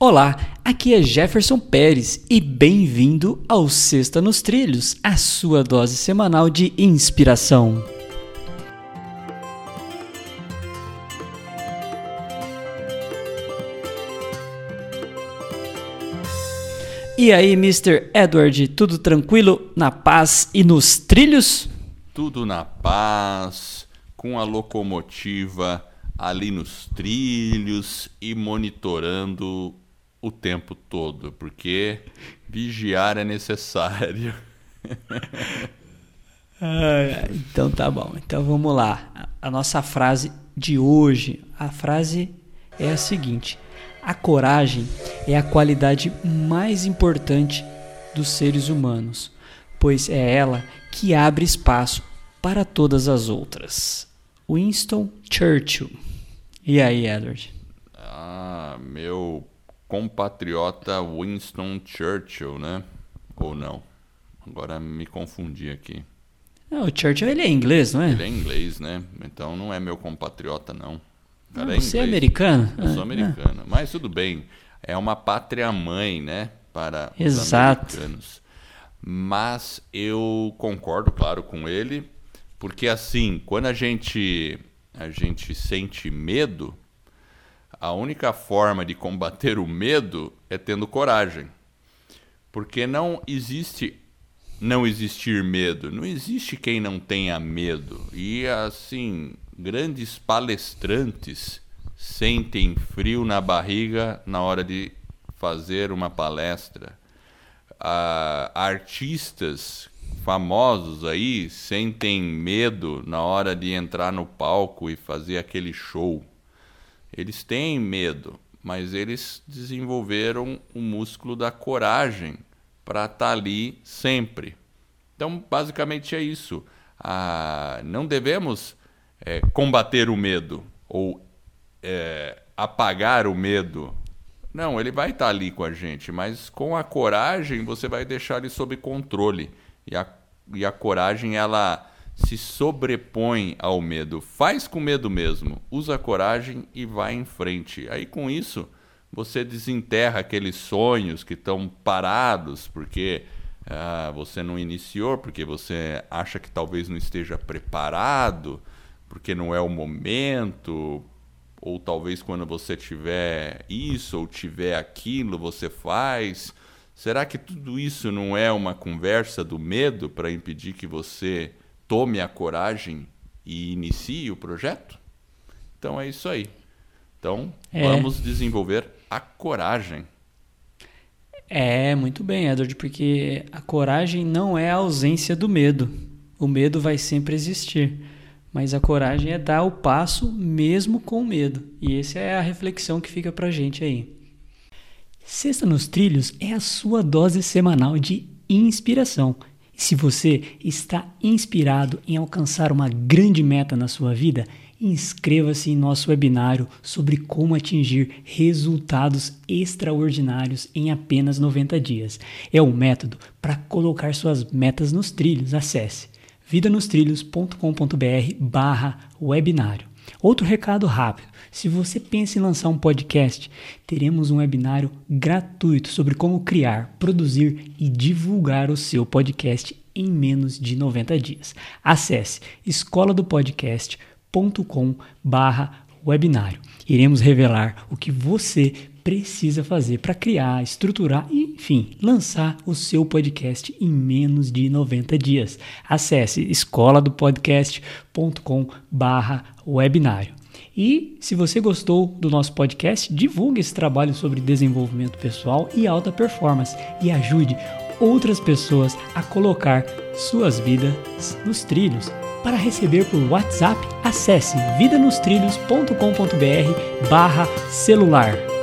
Olá, aqui é Jefferson Pérez e bem-vindo ao Sexta nos Trilhos, a sua dose semanal de inspiração. E aí, Mr. Edward, tudo tranquilo, na paz e nos trilhos? Tudo na paz, com a locomotiva ali nos trilhos e monitorando o tempo todo, porque vigiar é necessário. ah, então tá bom. Então vamos lá. A nossa frase de hoje, a frase é a seguinte: a coragem é a qualidade mais importante dos seres humanos, pois é ela que abre espaço para todas as outras. Winston Churchill. E aí, Edward? Ah, meu compatriota Winston Churchill, né? Ou não? Agora me confundi aqui. Não, o Churchill ele é inglês, não é? Ele é inglês, né? Então não é meu compatriota, não. Cara, é você é americano? Eu sou ah, americano. Mas tudo bem. É uma pátria mãe, né? Para os Exato. americanos. Mas eu concordo, claro, com ele. Porque assim, quando a gente, a gente sente medo, a única forma de combater o medo é tendo coragem. Porque não existe não existir medo. Não existe quem não tenha medo. E assim, grandes palestrantes sentem frio na barriga na hora de fazer uma palestra. Ah, artistas famosos aí sentem medo na hora de entrar no palco e fazer aquele show. Eles têm medo, mas eles desenvolveram o músculo da coragem para estar tá ali sempre. Então, basicamente é isso. Ah, não devemos é, combater o medo ou é, apagar o medo. Não, ele vai estar tá ali com a gente, mas com a coragem você vai deixar ele sob controle. E a, e a coragem, ela se sobrepõe ao medo. Faz com medo mesmo, usa coragem e vai em frente. Aí com isso você desenterra aqueles sonhos que estão parados porque ah, você não iniciou, porque você acha que talvez não esteja preparado, porque não é o momento, ou talvez quando você tiver isso ou tiver aquilo, você faz. Será que tudo isso não é uma conversa do medo para impedir que você tome a coragem e inicie o projeto? Então é isso aí. Então, é. vamos desenvolver a coragem. É, muito bem, Edward, porque a coragem não é a ausência do medo. O medo vai sempre existir, mas a coragem é dar o passo mesmo com medo. E essa é a reflexão que fica pra gente aí. Sexta nos Trilhos é a sua dose semanal de inspiração. Se você está inspirado em alcançar uma grande meta na sua vida, inscreva-se em nosso webinário sobre como atingir resultados extraordinários em apenas 90 dias. É um método para colocar suas metas nos trilhos. Acesse vidanostrilhos.com.br/webinário. Outro recado rápido: se você pensa em lançar um podcast, teremos um webinário gratuito sobre como criar, produzir e divulgar o seu podcast em menos de 90 dias. Acesse escola do podcast.com/webinário. Iremos revelar o que você precisa fazer para criar, estruturar e, enfim, lançar o seu podcast em menos de 90 dias. Acesse escola do podcast.com/webinário. E se você gostou do nosso podcast, divulgue esse trabalho sobre desenvolvimento pessoal e alta performance e ajude outras pessoas a colocar suas vidas nos trilhos. Para receber por WhatsApp, acesse vidanostrilhos.com.br barra celular.